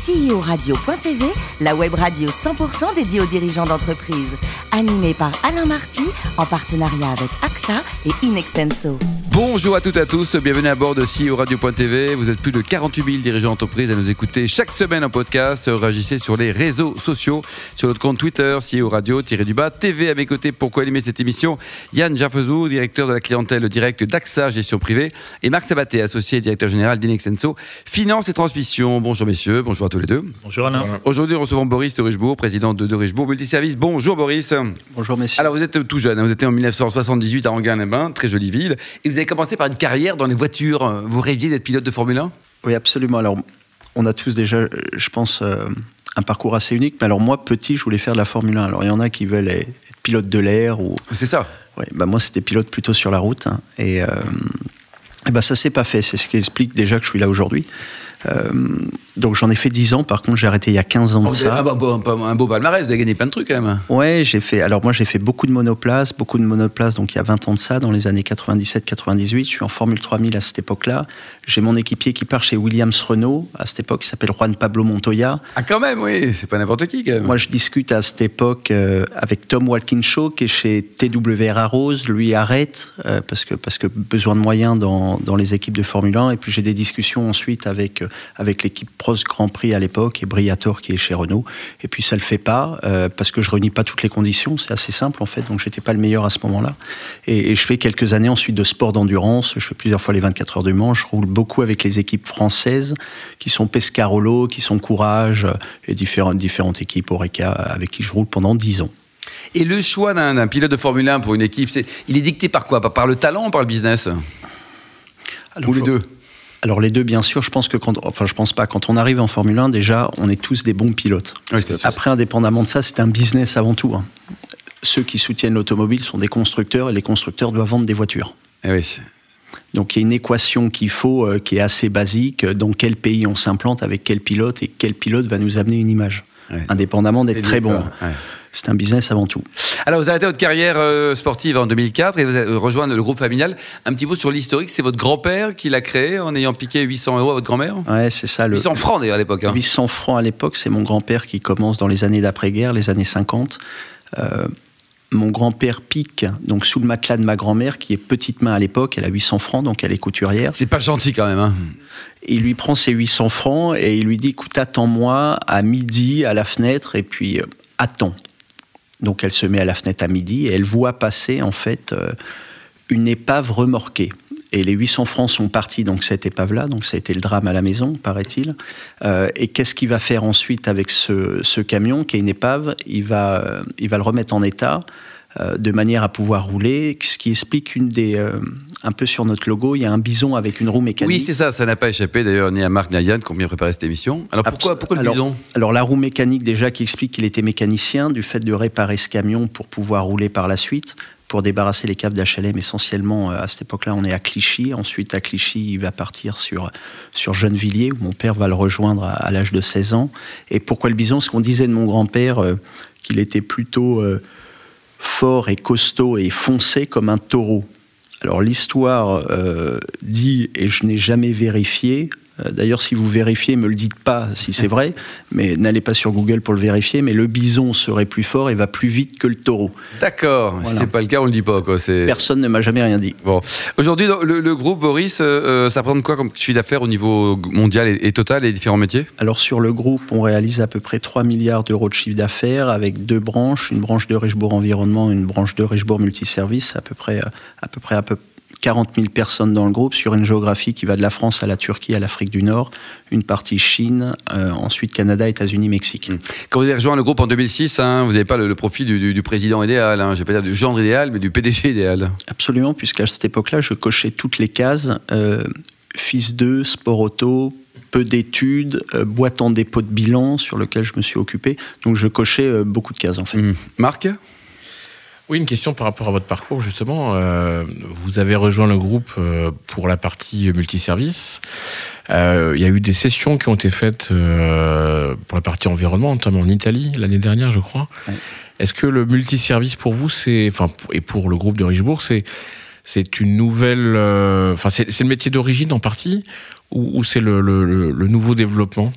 CEO-radio.tv, la web radio 100% dédiée aux dirigeants d'entreprise. Animée par Alain Marty, en partenariat avec AXA et Inextenso. Bonjour à toutes et à tous, bienvenue à bord de CEO Radio.tv. Vous êtes plus de 48 000 dirigeants d'entreprise à nous écouter chaque semaine en podcast. Réagissez sur les réseaux sociaux, sur notre compte Twitter, CEO Radio-du-bas TV. À mes côtés, pourquoi animer cette émission Yann Jaffezou, directeur de la clientèle directe d'AXA Gestion Privée, et Marc Sabaté, associé et directeur général d'Inextenso Finance et Transmission. Bonjour messieurs, bonjour à tous les deux. Bonjour Alain. Aujourd'hui, nous recevons Boris de Richebourg, président de, de Richebourg Multiservice. Bonjour Boris. Bonjour messieurs. Alors vous êtes tout jeune, hein. vous étiez en 1978 à Anguin-les-Bains, très jolie ville, et vous avez commencé par une carrière dans les voitures. Vous rêviez d'être pilote de Formule 1 Oui, absolument. Alors, on a tous déjà, je pense, euh, un parcours assez unique. Mais alors moi, petit, je voulais faire de la Formule 1. Alors il y en a qui veulent être pilote de l'air ou. C'est ça. Ouais, bah moi, c'était pilote plutôt sur la route. hein. Et, euh, et bah, ça s'est pas fait. C'est ce qui explique déjà que je suis là aujourd'hui. Euh, donc j'en ai fait 10 ans. Par contre, j'ai arrêté il y a 15 ans de Oh, avez ça. un, beau, un- un beau palmarès, vous avez gagné plein de trucs quand même. Ouais, j'ai fait. Alors moi, j'ai fait beaucoup de monoplaces, beaucoup de monoplaces. Donc il y a 20 ans de ça, dans les années 97-98. Je suis en Formule 3000 à cette époque-là. J'ai mon équipier qui part chez Williams Renault à cette époque, qui s'appelle Juan Pablo Montoya. Ah quand même, oui, c'est pas n'importe qui quand même. Moi, je discute à cette époque euh, avec Tom Walkinshaw, qui est chez TWR Rose. Lui arrête euh, parce que parce que besoin de moyens dans, dans les équipes de Formule 1. Et puis j'ai des discussions ensuite avec euh, avec l'équipe Grand Prix à l'époque et Briator qui est chez Renault. Et puis ça le fait pas euh, parce que je réunis pas toutes les conditions. C'est assez simple en fait. Donc j'étais pas le meilleur à ce moment-là. Et, et je fais quelques années ensuite de sport d'endurance. Je fais plusieurs fois les 24 heures du Mans. Je roule beaucoup avec les équipes françaises qui sont Pescarolo, qui sont Courage euh, et différentes différentes équipes Oreca avec qui je roule pendant 10 ans. Et le choix d'un pilote de Formule 1 pour une équipe, il est dicté par quoi? Par- le talent ou par le business? Ou les deux? Alors les deux, bien sûr. Je pense que quand, enfin, je pense pas. Quand on arrive en Formule 1, déjà, on est tous des bons pilotes. Oui. Après, indépendamment de ça, c'est un business avant tout. hein. Ceux qui soutiennent l'automobile sont des constructeurs et les constructeurs doivent vendre des voitures. Eh oui. Donc il y a une équation qu'il faut, euh, qui est assez basique. euh, Dans quel pays on s'implante, avec quel pilote et quel pilote va nous amener une image. Ouais. Indépendamment d'être très bon. ouais. C'est un business avant tout. Alors, vous avez arrêté votre carrière euh, sportive en 2004 et vous avez rejoint le groupe familial. Un petit peu sur l'historique, c'est votre grand-père qui l'a créé en ayant piqué 800 euros à votre grand-mère? Ouais, c'est ça. Le, 800 francs d'ailleurs à l'époque. hein. 800 francs à l'époque, c'est mon grand-père qui commence dans les années d'après-guerre, les années 50. Euh, mon grand-père pique donc sous le matelas de ma grand-mère, qui est petite main à l'époque, elle a 800 francs, donc elle est couturière. C'est pas gentil quand même. Hein. Il lui prend ses 800 francs et il lui dit écoute, attends-moi à midi à la fenêtre et puis euh, attends. Donc elle se met à la fenêtre à midi et elle voit passer en fait euh, une épave remorquée. Et les 800 francs sont partis donc cette épave-là, donc ça a été le drame à la maison, paraît-il. Euh, et qu'est-ce qu'il va faire ensuite avec ce, camion qui est une épave? Il va, euh, il va le remettre en état de manière à pouvoir rouler, ce qui explique une des, euh, un peu sur notre logo, il y a un bison avec une roue mécanique. Oui, c'est ça, ça n'a pas échappé d'ailleurs ni à Marc ni à Yann qui ont bien préparé cette émission. Alors pourquoi, pourquoi le alors, bison? Alors la roue mécanique déjà qui explique qu'il était mécanicien du fait de réparer ce camion pour pouvoir rouler par la suite, pour débarrasser les caves d'HLM essentiellement euh, à cette époque-là on est à Clichy, ensuite à Clichy il va partir sur, sur Gennevilliers où mon père va le rejoindre à, à l'âge de 16 ans. Et pourquoi le bison? Ce qu'on disait de mon grand-père euh, qu'il était plutôt euh, fort et costaud et foncé comme un taureau. Alors l'histoire euh, dit, et je n'ai jamais vérifié, d'ailleurs si vous vérifiez, me le dites pas si c'est vrai, mais n'allez pas sur Google pour le vérifier, mais le bison serait plus fort et va plus vite que le taureau. D'accord, si Voilà. c'est pas le cas, on le dit pas. Quoi. Personne ne m'a jamais rien dit. Bon. Aujourd'hui, le, le groupe Boris, euh, euh, ça représente quoi comme chiffre d'affaires au niveau mondial et, et total et différents métiers? Alors sur le groupe, on réalise à peu près 3 milliards d'euros de chiffre d'affaires avec deux branches, une branche de Richebourg Environnement, une branche de Richebourg Multiservice, à peu près euh, à peu près à peu 40 000 personnes dans le groupe sur une géographie qui va de la France à la Turquie, à l'Afrique du Nord, une partie Chine, euh, ensuite Canada, États-Unis, Mexique. Quand vous avez rejoint le groupe en 2006, hein, vous n'avez pas le, le profil du, du- du président idéal, hein, je vais pas dire du genre idéal, mais du PDG idéal. Absolument, puisqu'à cette époque-là, je cochais toutes les cases. euh, fils d'eux, sport auto, peu d'études, euh, boîte en dépôt de bilan sur lequel je me suis occupé. Donc je cochais beaucoup de cases en fait. Hum. Marc? Oui, une question par rapport à votre parcours, justement. Euh, vous avez rejoint le groupe euh, pour la partie multiservice. Euh, Il y a eu des sessions qui ont été faites euh, pour la partie environnement, notamment en Italie, l'année dernière, je crois. Est-ce que le multiservice pour vous, c'est, enfin, et pour le groupe de Richebourg, c'est, c'est une nouvelle, enfin, c'est c'est le métier d'origine en partie, ou, ou c'est le, le- le- le nouveau développement?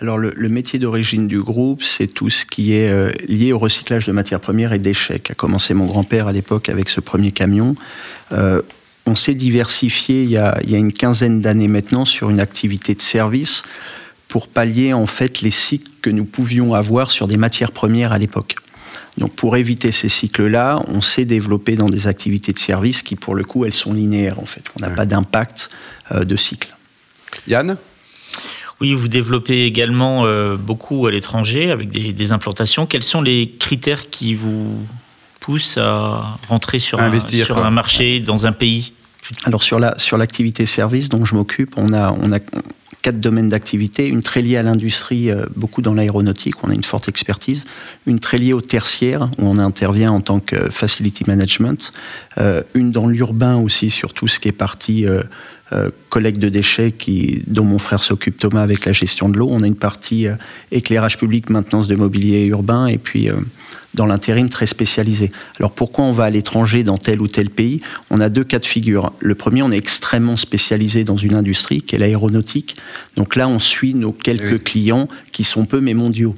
Alors le, métier d'origine du groupe, c'est tout ce qui est euh, lié au recyclage de matières premières et déchets. A commencé mon grand-père à l'époque avec ce premier camion. Euh, on s'est diversifié il y, a, il y, a, une quinzaine d'années maintenant sur une activité de service pour pallier en fait les cycles que nous pouvions avoir sur des matières premières à l'époque. Donc pour éviter ces cycles-là, on s'est développé dans des activités de service qui pour le coup elles sont linéaires en fait. On n'a pas d'impact euh, de cycle. Yann? Oui, vous développez également euh, beaucoup à l'étranger avec des, implantations. Quels sont les critères qui vous poussent à rentrer sur, un, sur un marché dans un pays? Alors sur la sur l'activité service dont je m'occupe, on a on a quatre domaines d'activité, une très liée à l'industrie, euh, beaucoup dans l'aéronautique, on a une forte expertise, une très liée au tertiaire, où on intervient en tant que facility management, euh, une dans l'urbain aussi, sur tout ce qui est partie collecte de déchets qui, dont mon frère s'occupe Thomas avec la gestion de l'eau. On a une partie euh, éclairage public, maintenance de mobilier urbain et puis euh, dans l'intérim très spécialisé. Alors pourquoi on va à l'étranger dans tel ou tel pays? On a deux cas de figure. Le premier, on est extrêmement spécialisé dans une industrie qui est l'aéronautique. Donc là, on suit nos quelques clients qui sont peu mais mondiaux.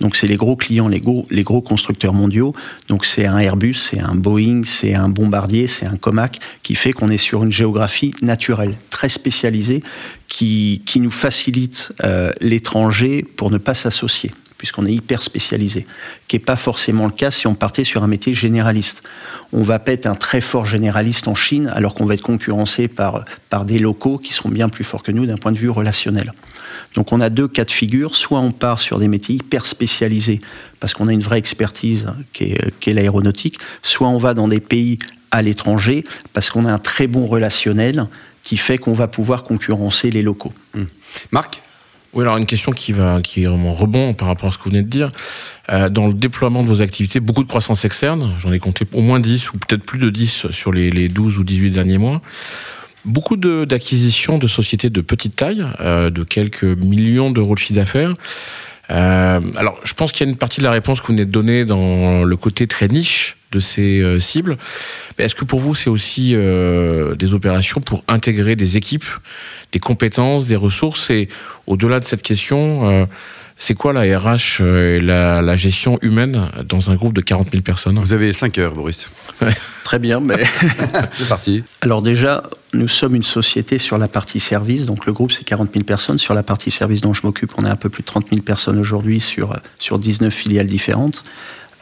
Donc c'est les gros clients, les gros, les gros constructeurs mondiaux. Donc c'est un Airbus, c'est un Boeing, c'est un Bombardier, c'est un Comac, qui fait qu'on est sur une géographie naturelle, très spécialisée, qui, nous facilite euh, l'étranger pour ne pas s'associer puisqu'on est hyper spécialisé, qui n'est pas forcément le cas si on partait sur un métier généraliste. On va pas être un très fort généraliste en Chine, alors qu'on va être concurrencé par, par des locaux qui seront bien plus forts que nous d'un point de vue relationnel. Donc on a deux cas de figure, soit on part sur des métiers hyper spécialisés, parce qu'on a une vraie expertise qui est, l'aéronautique, soit on va dans des pays à l'étranger, parce qu'on a un très bon relationnel qui fait qu'on va pouvoir concurrencer les locaux. Hmm. Marc? Oui, alors une question qui va, qui est vraiment rebond par rapport à ce que vous venez de dire. Euh, dans le déploiement de vos activités, beaucoup de croissance externe. J'en ai compté au moins 10 ou peut-être plus de 10 sur les, les 12 ou 18 derniers mois beaucoup d'acquisitions de, sociétés de petite taille, euh, de quelques millions d'euros de chiffre d'affaires. Euh, alors, je pense qu'il y a une partie de la réponse que vous venez de donner dans le côté très niche de ces euh, cibles. Mais est-ce que pour vous, c'est aussi des opérations pour intégrer des équipes, des compétences, des ressources? Et au-delà de cette question, c'est quoi la RH et la, la, gestion humaine dans un groupe de 40 000 personnes? Vous avez 5 heures, Boris. Très bien, mais... c'est parti. Alors déjà, nous sommes une société sur la partie service, donc le groupe c'est 40 000 personnes. Sur la partie service dont je m'occupe, on est un peu plus de 30 000 personnes aujourd'hui sur, sur 19 filiales différentes.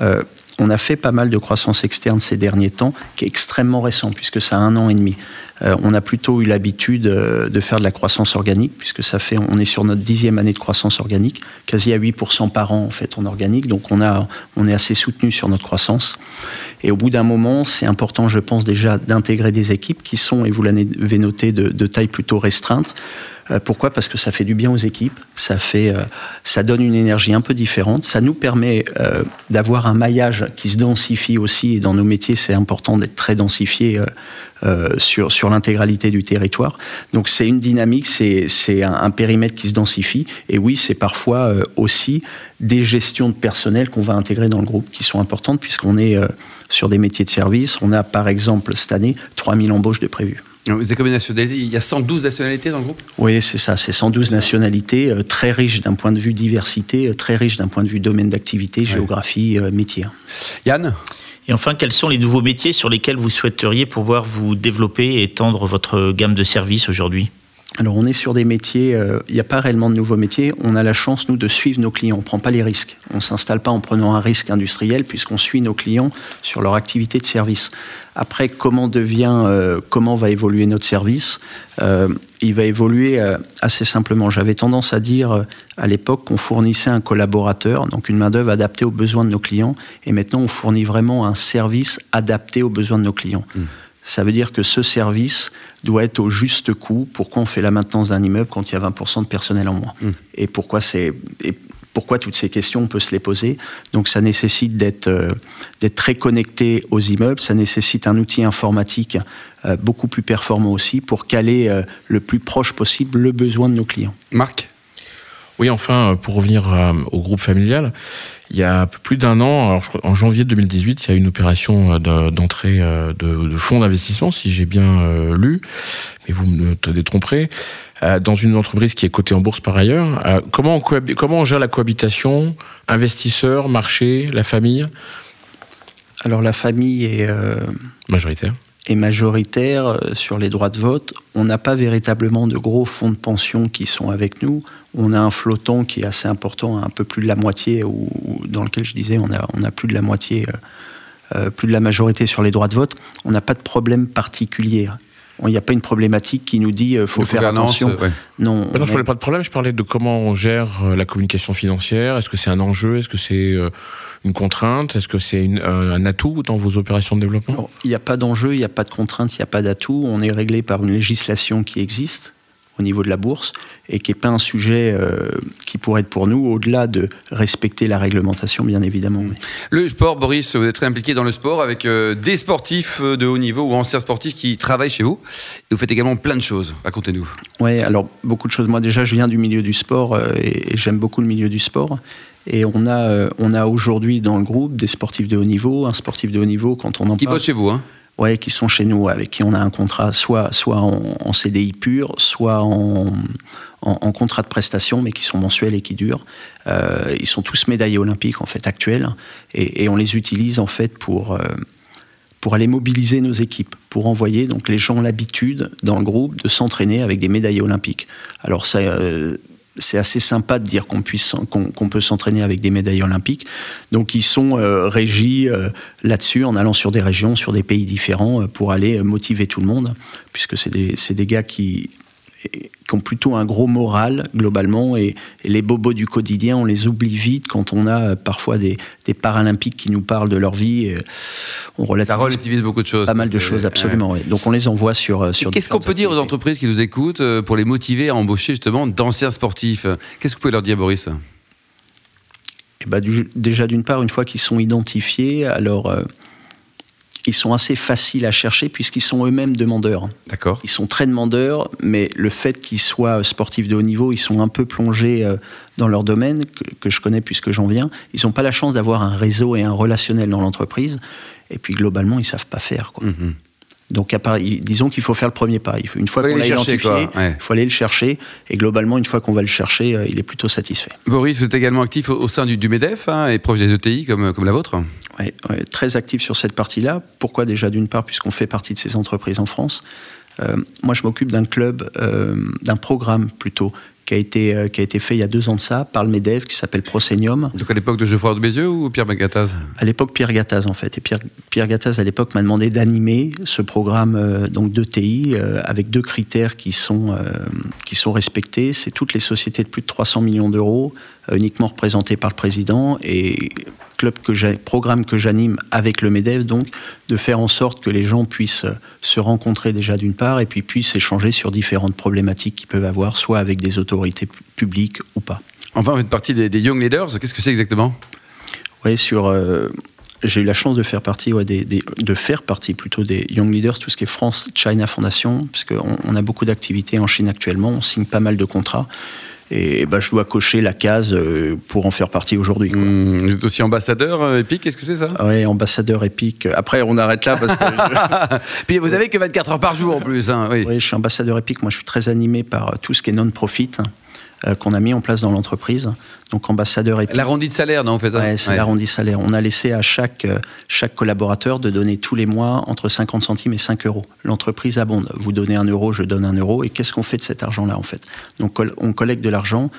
Euh, on a fait pas mal de croissance externe ces derniers temps, qui est extrêmement récent, puisque ça a un an et demi. Euh, on a plutôt eu l'habitude euh, de faire de la croissance organique, puisque ça fait, on est sur notre dixième année de croissance organique, quasi à 8% par an en fait en organique, donc on, est assez soutenu sur notre croissance. Et au bout d'un moment, c'est important, je pense déjà, d'intégrer des équipes qui sont, et vous l'avez noté, de taille plutôt restreinte, pourquoi? Parce que ça fait du bien aux équipes, ça, fait, euh, ça donne une énergie un peu différente, ça nous permet euh, d'avoir un maillage qui se densifie aussi, et dans nos métiers, c'est important d'être très densifié sur, sur l'intégralité du territoire. Donc c'est une dynamique, c'est un, un, périmètre qui se densifie, et oui, c'est parfois aussi des gestions de personnel qu'on va intégrer dans le groupe qui sont importantes, puisqu'on est sur des métiers de service. On a par exemple cette année 3000 embauches de prévues. Vous avez combien de nationalités Il y a 112 nationalités dans le groupe? Oui, c'est ça, c'est 112 nationalités, euh, très riches d'un point de vue diversité, euh, très riches d'un point de vue domaine d'activité, géographie, euh, métier. Yann? Et enfin, quels sont les nouveaux métiers sur lesquels vous souhaiteriez pouvoir vous développer et étendre votre gamme de services aujourd'hui? Alors on est sur des métiers, euh, il n'y a pas réellement de nouveaux métiers, on a la chance nous de suivre nos clients, on ne prend pas les risques, on ne s'installe pas en prenant un risque industriel puisqu'on suit nos clients sur leur activité de service. Après, comment devient, euh, comment va évoluer notre service euh, Il va évoluer assez simplement. J'avais tendance à dire à l'époque qu'on fournissait un collaborateur, donc une main-d'œuvre adaptée aux besoins de nos clients, et maintenant on fournit vraiment un service adapté aux besoins de nos clients. Mmh. Ça veut dire que ce service doit être au juste coût. Pourquoi on fait la maintenance d'un immeuble quand il y a 20% de personnel en moins mmh. Et pourquoi c'est pourquoi toutes ces questions, on peut se les poser? Donc ça nécessite d'être euh, très connecté aux immeubles, ça nécessite un outil informatique euh, beaucoup plus performant aussi pour caler euh, le plus proche possible le besoin de nos clients. Marc? Oui, enfin, pour revenir au groupe familial, il y a plus d'un an, alors en janvier 2018, il y a une opération d'entrée de, fonds d'investissement, si j'ai bien lu, mais vous me détromperez, dans une entreprise qui est cotée en bourse par ailleurs. Comment on, comment on gère la cohabitation Investisseurs, marché, la famille? Alors la famille est... Majoritaire est majoritaire euh, sur les droits de vote. On n'a pas véritablement de gros fonds de pension qui sont avec nous. On a un flottant qui est assez important, un peu plus de la moitié, ou dans lequel je disais on a, plus de la moitié, euh, euh, plus de la majorité sur les droits de vote. On n'a pas de problème particulier. Il n'y a pas une problématique qui nous dit qu'il faut faire attention. Non, non, je parlais pas de problème. Je parlais de comment on gère la communication financière. Est-ce que c'est un enjeu? Est-ce que c'est une contrainte? Est-ce que c'est un atout dans vos opérations de développement? Il n'y a pas d'enjeu, il n'y a pas de contrainte, il n'y a pas d'atout. On est réglé par une législation qui existe au niveau de la bourse et qui n'est pas un sujet euh, qui pourrait être pour nous au-delà de respecter la réglementation, bien évidemment. Le sport, Boris, vous êtes très impliqué dans le sport avec euh, des sportifs de haut niveau ou anciens sportifs qui travaillent chez vous. Et vous faites également plein de choses. Racontez-nous. Oui, alors beaucoup de choses. Moi, déjà, je viens du milieu du sport euh, et j'aime beaucoup le milieu du sport. Et on a, euh, on a aujourd'hui dans le groupe des sportifs de haut niveau, un sportif de haut niveau quand on en qui bossent chez vous, hein Ouais, qui sont chez nous, avec qui on a un contrat soit, soit en, CDI pur, soit en, contrat de prestation, mais qui sont mensuels et qui durent. Euh, ils sont tous médaillés olympiques en fait actuels, et, on les utilise en fait pour euh, pour aller mobiliser nos équipes, pour envoyer donc les gens l'habitude dans le groupe de s'entraîner avec des médaillés olympiques. Alors ça, c'est assez sympa de dire qu'on puisse qu'on peut s'entraîner avec des médailles olympiques. Donc ils sont euh, régis euh, là-dessus en allant sur des régions, sur des pays différents euh, pour aller motiver tout le monde, puisque c'est des, des gars qui qui ont plutôt un gros moral globalement et, les bobos du quotidien on les oublie vite quand on a euh, parfois des, paralympiques qui nous parlent de leur vie euh, on relativise, ça relativise beaucoup de choses pas mal de choses absolument donc on les envoie sur euh, sur qu'est-ce qu'on peut dire aux entreprises qui nous écoutent pour les motiver à embaucher justement d'anciens sportifs? Qu'est-ce que vous pouvez leur dire Boris? Eh ben, déjà d'une part une fois qu'ils sont identifiés alors ils sont assez faciles à chercher puisqu'ils sont eux-mêmes demandeurs. D'accord. Ils sont très demandeurs, mais le fait qu'ils soient sportifs de haut niveau, ils sont un peu plongés euh, dans leur domaine, que, je connais puisque j'en viens. Ils n'ont pas la chance d'avoir un réseau et un relationnel dans l'entreprise. Et puis globalement, ils ne savent pas faire. Quoi. Mhm. Donc, disons qu'il faut faire le premier pas. Une fois qu'on l'a identifié, il faut aller le chercher. Et globalement, une fois qu'on va le chercher, euh, il est plutôt satisfait. Boris, vous êtes également actif au, sein du, MEDEF hein, et proche des ETI comme, comme la vôtre? Oui, très actif sur cette partie-là. Pourquoi déjà D'une part, puisqu'on fait partie de ces entreprises en France? Euh, moi, je m'occupe d'un club, euh, d'un programme plutôt, qui a été, euh, qui a été fait il y a deux ans de ça par le MEDEV qui s'appelle Proscenium. Donc à l'époque de Geoffroy de Bézieux ou Pierre Gattaz À l'époque Pierre Gattaz en fait. Et Pierre, Pierre Gattaz à l'époque m'a demandé d'animer ce programme euh, donc d'ETI euh, avec deux critères qui sont, qui sont respectés. C'est toutes les sociétés de plus de 300 millions d'euros uniquement représentées par le président et club que programme que j'anime avec le MEDEV, donc de faire en sorte que les gens puissent se rencontrer déjà d'une part et puis puissent échanger sur différentes problématiques qu'ils peuvent avoir, soit avec des autorités publiques ou pas. Enfin, vous faites partie des, Young Leaders. Qu'est-ce que c'est exactement? Oui, sur. Euh, j'ai eu la chance de faire partie, ouais, des, de faire partie plutôt des Young Leaders, tout ce qui est France China Foundation, parce qu'on on a beaucoup d'activités en Chine actuellement, on signe pas mal de contrats. Et bah, je dois cocher la case euh, pour en faire partie aujourd'hui. Mmh, vous êtes aussi ambassadeur euh, EPIC, qu'est-ce que c'est ça? Oui, ambassadeur EPIC. Après, on arrête là parce que. Puis vous avez que 24 heures par jour en plus. Hein, oui. oui. je suis ambassadeur EPIC. Moi, je suis très animé par tout ce qui est non-profit. Euh, qu'on a mis en place dans l'entreprise. Donc ambassadeur et l'arrondi de salaire, non en fait. Hein? C'est l'arrondi salaire. On a laissé à chaque euh, chaque collaborateur de donner tous les mois entre 50 centimes et 5 euros. L'entreprise abonde. Vous donnez un euro, je donne un euro. Et qu'est-ce qu'on fait de cet argent-là en fait? Donc on collecte de l'argent.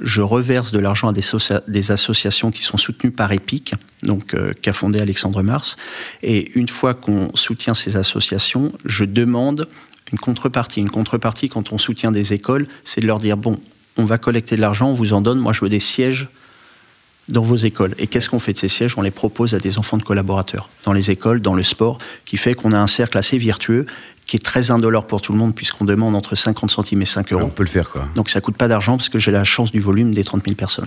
Je reverse de l'argent à des, des, associations qui sont soutenues par EPIC, donc euh, qu'a fondé Alexandre Mars. Et une fois qu'on soutient ces associations, je demande une contrepartie. Une contrepartie, quand on soutient des écoles, c'est de leur dire bon, on va collecter de l'argent, on vous en donne, moi je veux des sièges dans vos écoles. Et qu'est-ce qu'on fait de ces sièges? On les propose à des enfants de collaborateurs, dans les écoles, dans le sport, qui fait qu'on a un cercle assez vertueux qui est très indolore pour tout le monde puisqu'on demande entre 50 centimes et 5 euros. on peut le faire quoi. Donc ça coûte pas d'argent parce que j'ai la chance du volume des 30 000 personnes.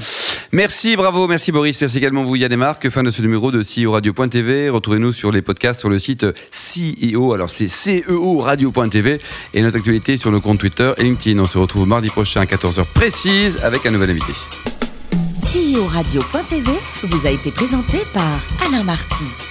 Merci, bravo, merci Boris, merci également vous Yann et Marc. Fin de ce numéro de CEO Radio.tv. Retrouvez-nous sur les podcasts sur le site CEO, alors c'est CEO Radio.tv et notre actualité sur nos comptes Twitter et LinkedIn. On se retrouve mardi prochain à 14h précise avec un nouvel invité. CEO Radio.tv vous a été présenté par Alain Marty.